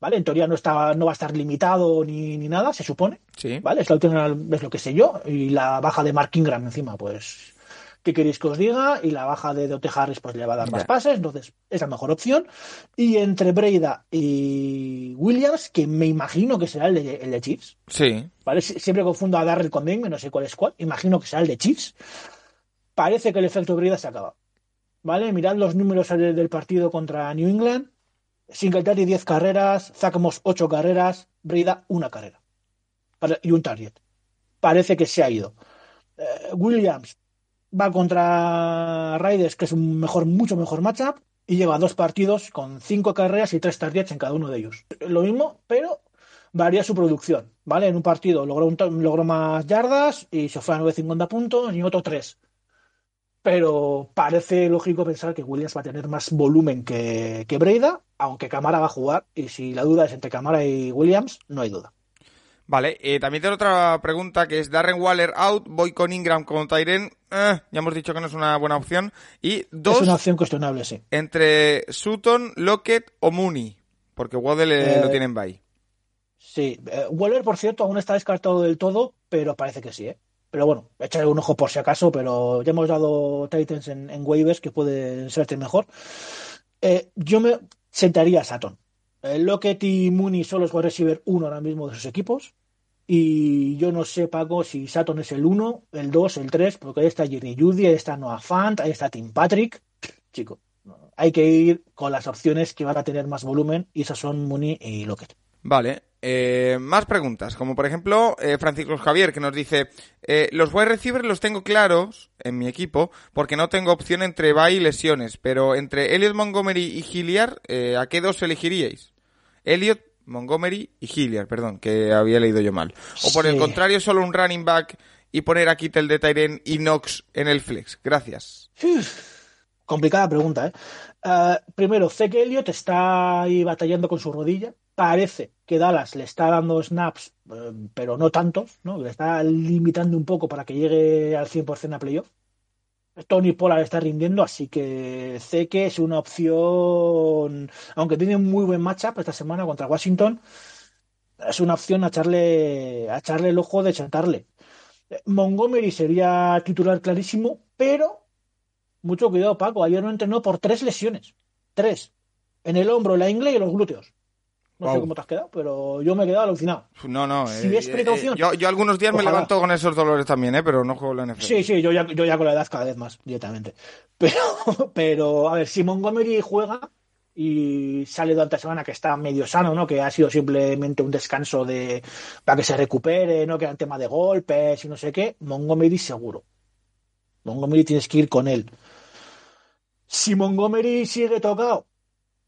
¿vale? En teoría no, está, no va a estar limitado ni, ni nada, se supone, Sí. ¿vale? Es, la última- es lo que sé yo. Y la baja de Mark Ingram encima, pues, ¿qué queréis que os diga? Y la baja de Dote Harris, pues le va a dar más pases, entonces es la mejor opción. Y entre Breida y Williams, que me imagino que será el de, el de Chiefs, Sí. ¿vale? Sie- Siempre confundo a Darrell con Dame, no sé cuál es cuál. Imagino que será el de Chiefs. Parece que el efecto Brida se acaba. ¿Vale? Mirad los números del del partido contra New England. Singletary 10 carreras, Zach Moss 8 carreras, Brida una carrera. Y un target. Parece que se ha ido. Eh, Williams va contra Raiders, que es un mejor, mucho mejor matchup, y lleva dos partidos con cinco carreras y tres targets en cada uno de ellos. Lo mismo, pero varía su producción, ¿vale? En un partido logró, un logró más yardas y se fue a 9.50 puntos y otro 3. Pero parece lógico pensar que Williams va a tener más volumen que, que Breida, aunque Camara va a jugar. Y si la duda es entre Camara y Williams, no hay duda. Vale, eh, también tengo otra pregunta que es Darren Waller out, voy con Ingram con Tyren, eh, ya hemos dicho que no es una buena opción. Y dos Es una opción cuestionable, sí. entre Sutton, Lockett o Mooney, porque Waddle eh, Eh, lo tienen bye. Sí, eh, Waller, por cierto, aún está descartado del todo, pero parece que sí, ¿eh? Pero bueno, echarle un ojo por si acaso, pero ya hemos dado Titans en, en waivers que pueden serte mejor. Eh, yo me sentaría a Saturn. Lockett y Mooney son los wide receiver 1 ahora mismo de sus equipos. Y yo no sé, Paco, si Saturn es el 1, el 2, el 3, porque ahí está Jerry Judy, ahí está Noah Fant, ahí está Tim Patrick. Chico, hay que ir con las opciones que van a tener más volumen, y esas son Mooney y Lockett. Vale, eh, más preguntas, como por ejemplo eh, Francisco Javier que nos dice, eh, los wide receivers los tengo claros en mi equipo porque no tengo opción entre bye y lesiones, pero entre Elliot Montgomery y Hilliard, eh, ¿a qué dos elegiríais? Elliot, Montgomery y Hilliard, perdón, que había leído yo mal. O por el contrario, solo un running back y poner a Kittel de Tyren y Knox en el flex. Gracias. Complicada pregunta, ¿eh? Uh, primero, Zeke Elliott está ahí batallando con su rodilla. Parece que Dallas le está dando snaps, eh, pero no tantos, ¿no? Le está limitando un poco para que llegue al 100% a playoff. Tony Pollard está rindiendo, así que Zeke es una opción, aunque tiene un muy buen matchup esta semana contra Washington, es una opción a echarle, a echarle el ojo de chantarle. Montgomery sería titular clarísimo, pero mucho cuidado, Paco. Ayer no entrenó por tres lesiones. Tres. En el hombro, la ingle y en los glúteos. No Wow. sé cómo te has quedado, pero yo me he quedado alucinado. No, no. Si eh, es eh, precaución. yo, yo algunos días me levanto con esos dolores también, ¿eh? Pero no juego la NFL. Sí, sí, yo ya, yo ya con la edad cada vez más directamente. Pero, pero a ver, si Montgomery juega y sale durante la semana que está medio sano, ¿no? Que ha sido simplemente un descanso de para que se recupere, ¿no? Que era un tema de golpes y no sé qué, Montgomery seguro. Montgomery tienes que ir con él. Si Montgomery sigue tocado,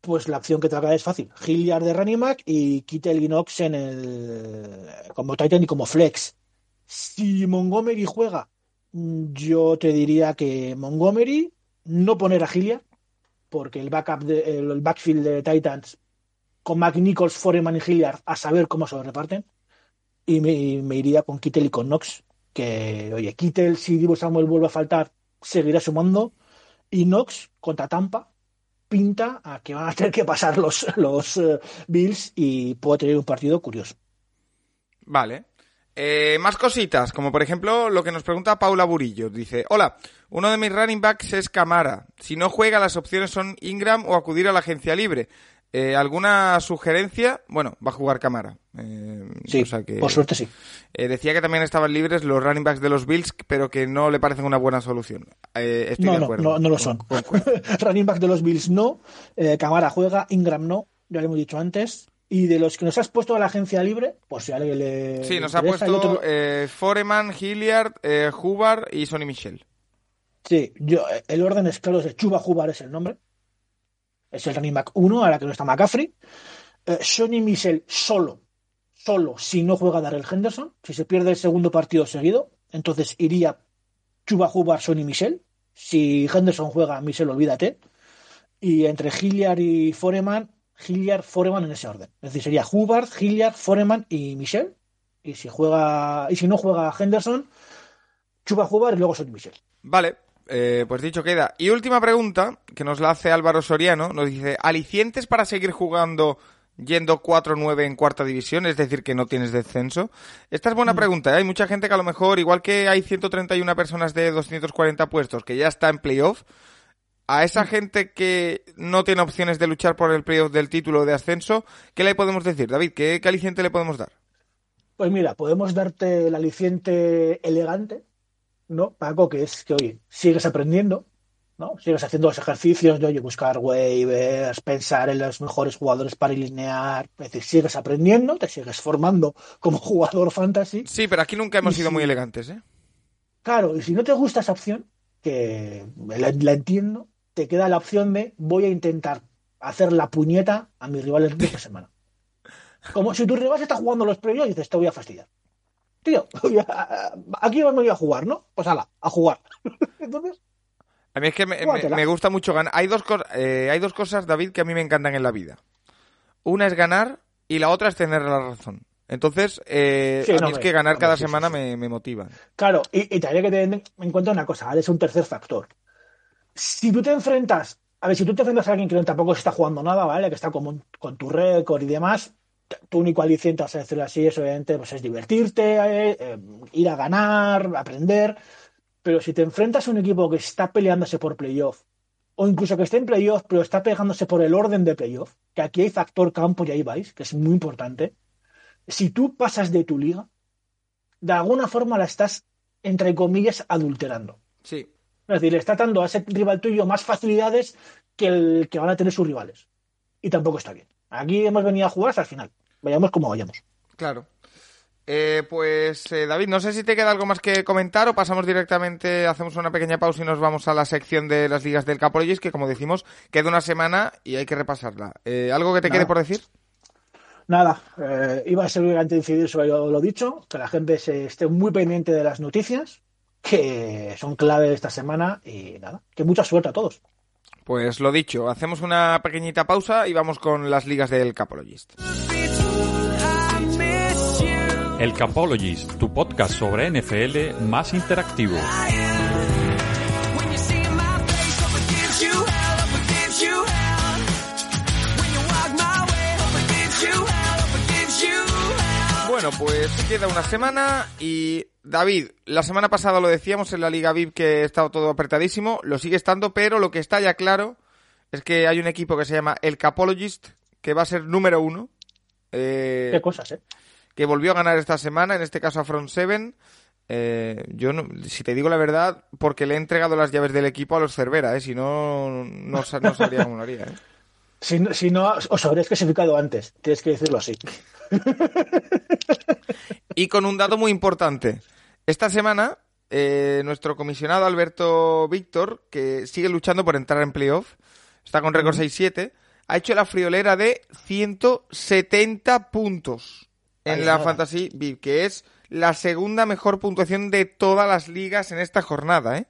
pues la opción que acaba es fácil. Hilliard de back y Kittel y Knox en el, como Titan y como flex. Si Montgomery juega, yo te diría que Montgomery no poner a Hilliard, porque el backup de- el, el backfield de Titans con McNichols, Foreman y Hilliard a saber cómo se lo reparten. Y me, y me iría con Kittel y con Knox, que oye, Kittel si Divo Samuel vuelve a faltar, seguirá sumando. Y Knox contra Tampa pinta a que van a tener que pasar los, los eh, Bills y puede tener un partido curioso. Vale. Eh, más cositas, como por ejemplo lo que nos pregunta Paula Burillo. Dice, hola, uno de mis running backs es Camara. Si no juega, las opciones son Ingram o acudir a la agencia libre. Eh, ¿Alguna sugerencia? Bueno, va a jugar Camara. Eh, Sí, que- por suerte sí. Eh, decía que también estaban libres los running backs de los Bills, pero que no le parecen una buena solución. Eh, estoy No, de no, acuerdo. no, no lo son. con- Running back de los Bills no, Camara juega, Ingram no, ya lo hemos dicho antes. Y de los que nos has puesto a la agencia libre, pues si a alguien le. Sí, le nos ha interesa, puesto otro- Foreman, Hilliard, eh, Hubbard y Sonny Michel. Sí, yo, el orden es claro, es de Chuba Hubbard es el nombre. Es el running back 1, ahora que no está McCaffrey. Eh, Sonny Michel solo, solo, si no juega Darrell Henderson, si se pierde el segundo partido seguido, entonces iría Chuba Hubbard, Sonny Michel. Si Henderson juega, Michel, olvídate. Y entre Hilliard y Foreman, Hilliard, Foreman en ese orden. Es decir, sería Hubbard, Hilliard, Foreman y Michel. Y si juega, y si no juega Henderson, Chuba Hubbard y luego Sonny Michel. Vale, eh, pues dicho queda. Y última pregunta, que nos la hace Álvaro Soriano, nos dice, ¿alicientes para seguir jugando yendo 4-9 en cuarta división? Es decir, que no tienes descenso. Esta es buena pregunta, ¿eh? hay mucha gente que a lo mejor, igual que hay 131 personas de 240 puestos que ya está en playoff, a esa gente que no tiene opciones de luchar por el playoff del título de ascenso, ¿qué le podemos decir, David? ¿Qué, qué aliciente le podemos dar? Pues mira, podemos darte el aliciente elegante, ¿no, Paco? Que es que, oye, sigues aprendiendo, ¿no? Sigues haciendo los ejercicios de, oye, buscar waivers, pensar en los mejores jugadores para alinear. Es decir, sigues aprendiendo, te sigues formando como jugador fantasy. Sí, pero aquí nunca hemos Y sido si- muy elegantes, ¿eh? Claro, y si no te gusta esa opción, que la, la entiendo, te queda la opción de voy a intentar hacer la puñeta a mis rivales de esta semana. Como si tu rival está jugando los premios y dices, te voy a fastidiar. Tío, aquí me voy a jugar, ¿no? Pues ala, a jugar. Entonces, A mí es que me, me- Júgatela. me gusta mucho ganar. Hay dos, eh, hay dos cosas, David, que a mí me encantan en la vida. Una es ganar y la otra es tener la razón. Entonces, eh, Sí, a mí no, es que ganar cada sí, semana sí. Me, me motiva. claro, y, y que tener en cuenta una cosa, ¿vale? Es un tercer factor. Si tú te enfrentas, a ver, si tú te enfrentas a alguien que tampoco está jugando nada, ¿vale? Que está como con tu récord y demás, tu único aliciente, vas a decirlo así, es obviamente pues es divertirte, eh, eh, ir a ganar, aprender. Pero si te enfrentas a un equipo que está peleándose por playoff, o incluso que esté en playoff, pero está pegándose por el orden de playoff, que aquí hay factor campo y ahí vais, que es muy importante. Si tú pasas de tu liga, de alguna forma la estás, entre comillas, adulterando. Sí. Es decir, le está dando a ese rival tuyo más facilidades que el que van a tener sus rivales. Y tampoco está bien. Aquí hemos venido a jugar hasta el final. Vayamos como vayamos. Claro. Eh, pues, eh, David, no sé si te queda algo más que comentar o pasamos directamente, hacemos una pequeña pausa y nos vamos a la sección de las ligas del Capologis, que como decimos, queda una semana y hay que repasarla. Eh, ¿Algo que te Nada. quede por decir? Nada, iba a ser antes de incidir sobre lo, lo dicho, que la gente se esté muy pendiente de las noticias, que son clave esta semana y nada, que mucha suerte a todos. Pues lo dicho, hacemos una pequeñita pausa y vamos con las ligas del Capologist. El Capologist, tu podcast sobre NFL más interactivo. Bueno, pues queda una semana y David, la semana pasada lo decíamos en la Liga VIP que estaba todo apretadísimo, lo sigue estando, pero lo que está ya claro es que hay un equipo que se llama el Capologist, que va a ser número uno. Eh, Qué cosas, ¿eh? Que volvió a ganar esta semana, en este caso a Front Seven. Eh, yo, no, si te digo la verdad, porque le he entregado las llaves del equipo a los Cervera, ¿eh? Si no, no, no sabría cómo lo haría, ¿eh? Si, si no, os habréis clasificado antes, tienes que decirlo así. y con un dato muy importante. Esta semana, eh, nuestro comisionado Alberto Víctor, que sigue luchando por entrar en playoff, está con récord 6-7, ha hecho la friolera de 170 puntos en la Fantasy VIP, que es la segunda mejor puntuación de todas las ligas en esta jornada, ¿eh?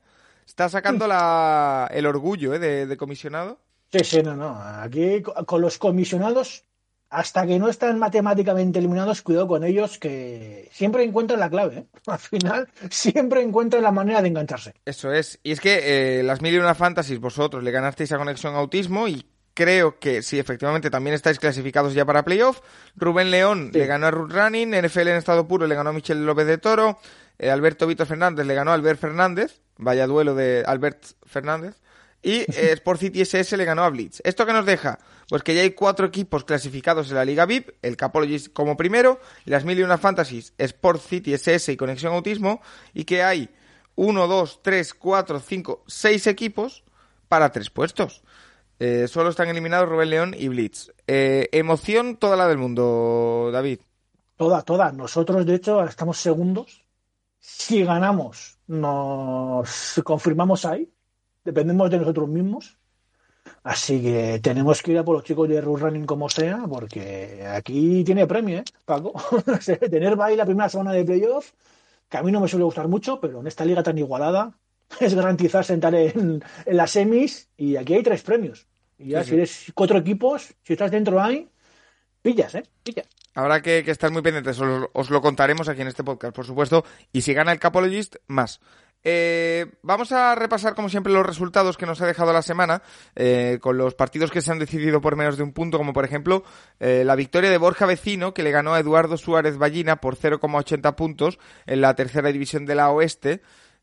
Está sacando la, el orgullo ¿eh? de comisionado. Sí, sí, no, no. Aquí con los comisionados, hasta que no están matemáticamente eliminados, cuidado con ellos, que siempre encuentran la clave. ¿eh? Al final, siempre encuentran la manera de engancharse. Eso es. Y es que eh, las mil y una fantasies, vosotros le ganasteis a Conexión Autismo y creo que sí, efectivamente, también estáis clasificados ya para playoff. Rubén León le ganó a Ruth Running, NFL en estado puro le ganó a Michel López de Toro, eh, Alberto Víctor Fernández le ganó a Albert Fernández, vaya duelo de Albert Fernández. Y eh, Sport City SS le ganó a Blitz. ¿Esto qué nos deja? Pues que ya hay cuatro equipos clasificados en la Liga VIP, el Capologist como primero, las Mil y una Fantasies, Sport City SS y Conexión Autismo, y que hay uno, dos, tres, cuatro, cinco, seis equipos para tres puestos. Eh, solo están eliminados Rubén León y Blitz. Eh, emoción toda la del mundo, David. Toda, toda. Nosotros, de hecho, estamos segundos. Si ganamos, nos confirmamos ahí dependemos de nosotros mismos. Así que tenemos que ir a por los chicos de Run Running como sea, porque aquí tiene premio, ¿eh, Paco? Tener ahí la primera semana de playoff, que a mí no me suele gustar mucho, pero en esta liga tan igualada es garantizar sentar en, las semis y aquí hay tres premios. Y ya si eres cuatro equipos, si estás dentro ahí, pillas, ¿eh? Pillas. Habrá que, estar muy pendientes, os, os, lo contaremos aquí en este podcast, por supuesto. Y si gana el Capologist, más. Eh, vamos a repasar, como siempre, los resultados que nos ha dejado la semana, eh, con los partidos que se han decidido por menos de un punto, como por ejemplo eh, la victoria de Borja Vecino, que le ganó a Eduardo Suárez Ballina por 0,80 puntos en la tercera división de la Oeste.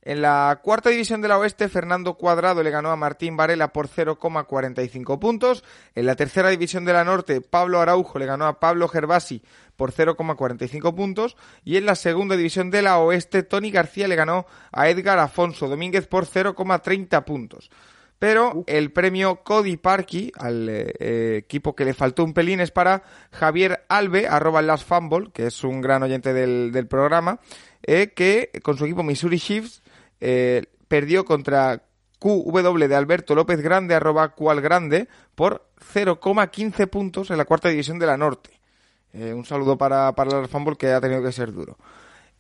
En la cuarta división de la Oeste, Fernando Cuadrado le ganó a Martín Varela por 0,45 puntos. En la tercera división de la Norte, Pablo Araujo le ganó a Pablo Gervasi por 0,45 puntos. Y en la segunda división de la Oeste, Tony García le ganó a Edgar Afonso Domínguez por 0,30 puntos. Pero el premio Cody Parky, al eh, equipo que le faltó un pelín, es para Javier Albe, arroba Last Fumble, que es un gran oyente del, programa, eh, que con su equipo Missouri Chiefs eh, perdió contra QW de Alberto López Grande, arroba cual grande, por 0,15 puntos en la cuarta división de la Norte. Eh, un saludo para, para el fútbol que ha tenido que ser duro.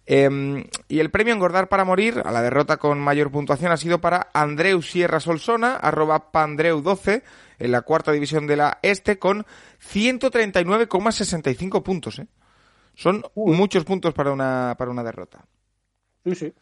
Em, y el premio Engordar para Morir, a la derrota con mayor puntuación, ha sido para Andreu Sierra Solsona, arroba Pandreu12, en la cuarta división de la Este, con 139,65 puntos. ¿eh? Son muchos puntos para una, para una derrota. Sí, sí.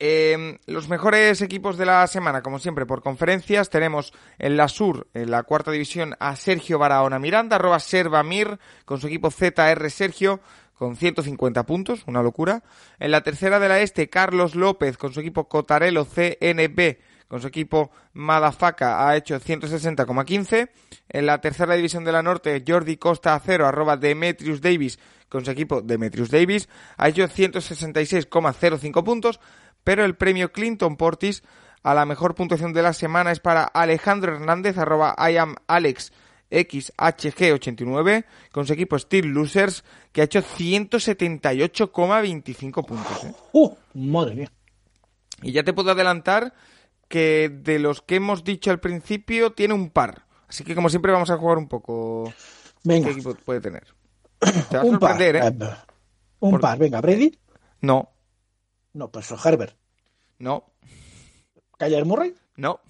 Eh, los mejores equipos de la semana, como siempre, por conferencias, tenemos en la Sur, en la cuarta división, a Sergio Barahona Miranda, arroba Servamir, con su equipo ZR Sergio, con 150 puntos, una locura. En la tercera de la Este, Carlos López, con su equipo Cotarelo CNB, con su equipo Madafaka, ha hecho 160,15. En la tercera división de la Norte, Jordi Costa Acero, arroba Demetrius Davis, con su equipo Demetrius Davis, ha hecho 166,05 puntos pero el premio Clinton Portis a la mejor puntuación de la semana es para Alejandro Hernández, arroba I am Alex XHG89, con su equipo Steel Losers, que ha hecho 178,25 puntos. ¿eh? ¡Uh! Madre mía. Y ya te puedo adelantar que de los que hemos dicho al principio, tiene un par. Así que, como siempre, vamos a jugar un poco. Venga. ¿Qué equipo puede tener? Te va a un par. ¿eh? Un par. Venga, Brady. No. No, pues Herbert. No. ¿Kyler Murray? No.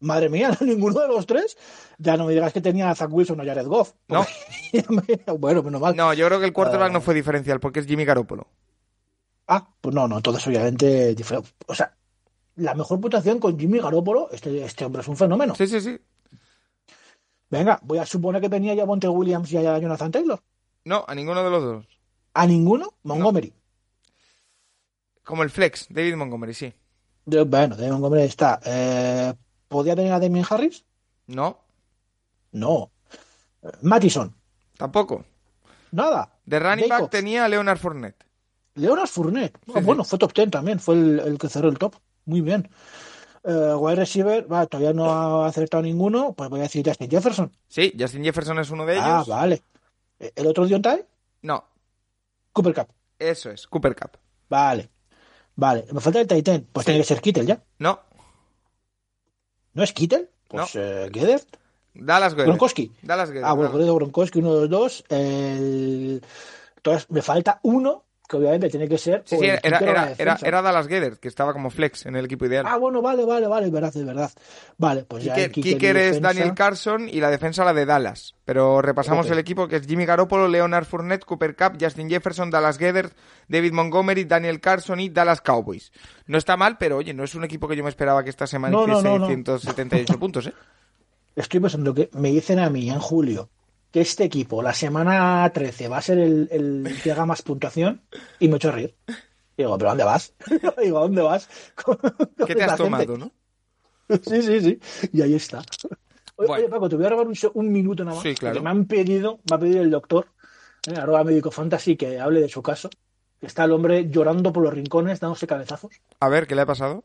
Madre mía, ninguno de los tres. Ya no me digas que tenía a Zach Wilson o Jared Goff. No. bueno, menos mal. No, yo creo que el quarterback Ah. no fue diferencial porque es Jimmy Garoppolo. Ah, pues no, no, entonces obviamente. O sea, la mejor puntuación con Jimmy Garoppolo, este, este hombre es un fenómeno. Sí, sí, sí. Venga, voy a suponer que tenía ya a Monte Williams y a Jonathan Taylor. No, a ninguno de los dos. A ninguno, Montgomery. Como el flex, David Montgomery, sí. Yo, Bueno, de Montgomery está. Eh, ¿Podía tener a Damien Harris? No, No. Mattison, tampoco. nada. De running back Jacobs. tenía a Leonard Fournette. Leonas Fournette. Ah, sí. bueno, fue top 10 también, fue el, el que cerró el top. Muy bien. Eh, wide receiver, va, todavía no ha acertado ninguno, pues voy a decir Justin Jefferson. Sí, Justin Jefferson es uno de ellos. Ah, vale. Eh, ¿El otro Diontae? No, Cooper Cup. eso es, Cooper Cup. Vale. Vale. Me falta el Titan. Pues Sí. tiene que ser Kittel ya. No, ¿No es Kittel? Pues eh, Gedert. Dallas Goddard. Gronkowski. Dallas Goddard. Ah, bueno, Gronkowski, Gronkowski, uno de los dos. El... Entonces, me falta uno, que obviamente tiene que ser. Sí, era, era, era, Dallas Goddard, que estaba como flex en el equipo ideal. Ah, bueno, vale, vale, vale, es verdad, es verdad. Vale, pues ya. Kicker, kicker es defensa. Daniel Carson y la defensa la de Dallas. Pero repasamos el equipo que es Jimmy Garoppolo, Leonard Fournette, Cooper Cup, Justin Jefferson, Dallas Goddard, David Montgomery, Daniel Carson y Dallas Cowboys. No está mal, pero oye, no es un equipo que yo me esperaba que esta semana No, no, hiciese no, no. 178 puntos, ¿eh? Estoy pensando que me dicen a mí en julio que este equipo, la semana 13, va a ser el, el que haga más puntuación y me he hecho reír. Digo, ¿pero dónde vas? Digo, ¿a dónde vas? ¿Qué te has gente. tomado, no? Sí, sí, sí. Y ahí está. Oye, Bueno. Paco, te voy a robar un, minuto nada más. Sí, claro. porque Me han pedido, me ha pedido el doctor, eh, arroba médico fantasy, que hable de su caso. Está el hombre llorando por los rincones, dándose cabezazos. A ver, ¿qué le ha pasado?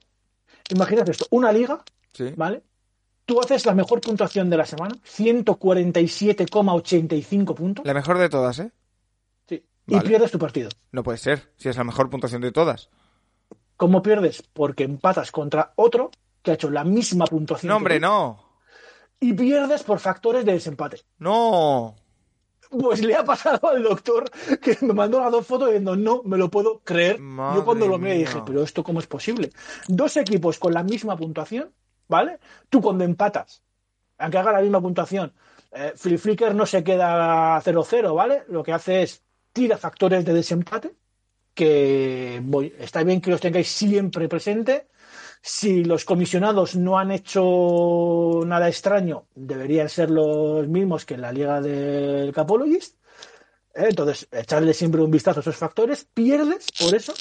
Imagínate esto, una liga, Sí. ¿vale? Tú haces la mejor puntuación de la semana, 147,85 puntos, La mejor de todas, ¿eh? sí, y pierdes tu partido. No puede ser, si es la mejor puntuación de todas. ¿Cómo pierdes? Porque empatas contra otro que ha hecho la misma puntuación. No, hombre, tú, no. Y pierdes por factores de desempate. No. Pues le ha pasado al doctor que me mandó las dos fotos diciendo, no me lo puedo creer. Madre Yo cuando lo miré dije, pero esto cómo es posible. Dos equipos con la misma puntuación, ¿vale? Tú cuando empatas, aunque haga la misma puntuación, eh, Flip Flicker no se queda 0-0, ¿vale? Lo que hace es tira factores de desempate, que voy, está bien que los tengáis siempre presente. Si los comisionados no han hecho nada extraño, deberían ser los mismos que en la liga del Capologist. Eh, Entonces, echarle siempre un vistazo a esos factores. Pierdes por eso,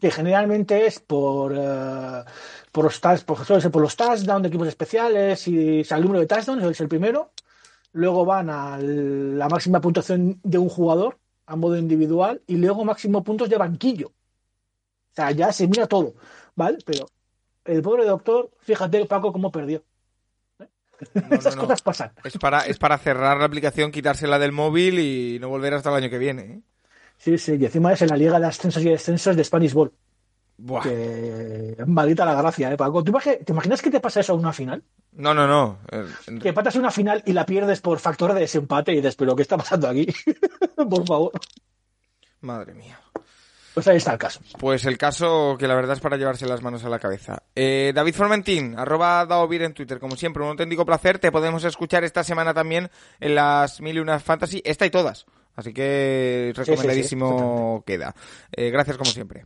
que generalmente es por, eh, por los touch- por, suele ser por los touchdowns de equipos especiales y o sea, el número de touchdowns es el primero. Luego van a la máxima puntuación de un jugador a modo individual y luego máximo puntos de banquillo. O sea, ya se mira todo, ¿vale? Pero el pobre doctor, fíjate, Paco, cómo perdió. No, no, no. cosas pasan. Es para, es para cerrar la aplicación, quitársela del móvil y no volver hasta el año que viene. ¿eh? Sí, sí, y encima es en la liga de ascensos y descensos de Spanish Ball. Buah. Que maldita la gracia, ¿eh, Paco? ¿Tú imagi- ¿Te imaginas que te pasa eso a una final? No, no, no. Que empatas una final y la pierdes por factor de desempate y ¿pero qué está pasando aquí? por favor. Madre mía. Pues ahí está el caso. Pues el caso que la verdad es para llevarse las manos a la cabeza. Eh, David Formentín, arroba Daovir en Twitter, como siempre, un auténtico placer. Te podemos escuchar esta semana también en las mil y unas fantasy, esta y todas. Así que sí, sí, recomendadísimo queda. Eh, gracias como siempre.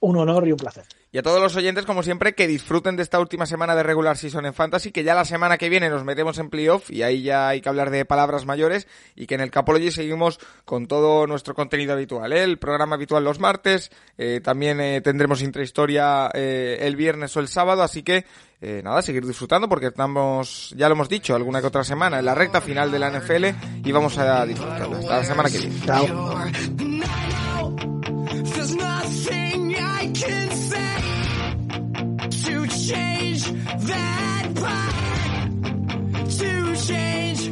Un honor y un placer. Y a todos los oyentes, como siempre, que disfruten de esta última semana de regular season en Fantasy, que ya la semana que viene nos metemos en playoff y ahí ya hay que hablar de palabras mayores y que en el Capology seguimos con todo nuestro contenido habitual, ¿eh? el programa habitual los martes, eh, también eh, tendremos intrahistoria eh, el viernes o el sábado, así que eh, nada, seguir disfrutando porque estamos, ya lo hemos dicho, alguna que otra semana en la recta final de la NFL y vamos a disfrutarla. Hasta la semana que viene. Chao. can say to change that part, to change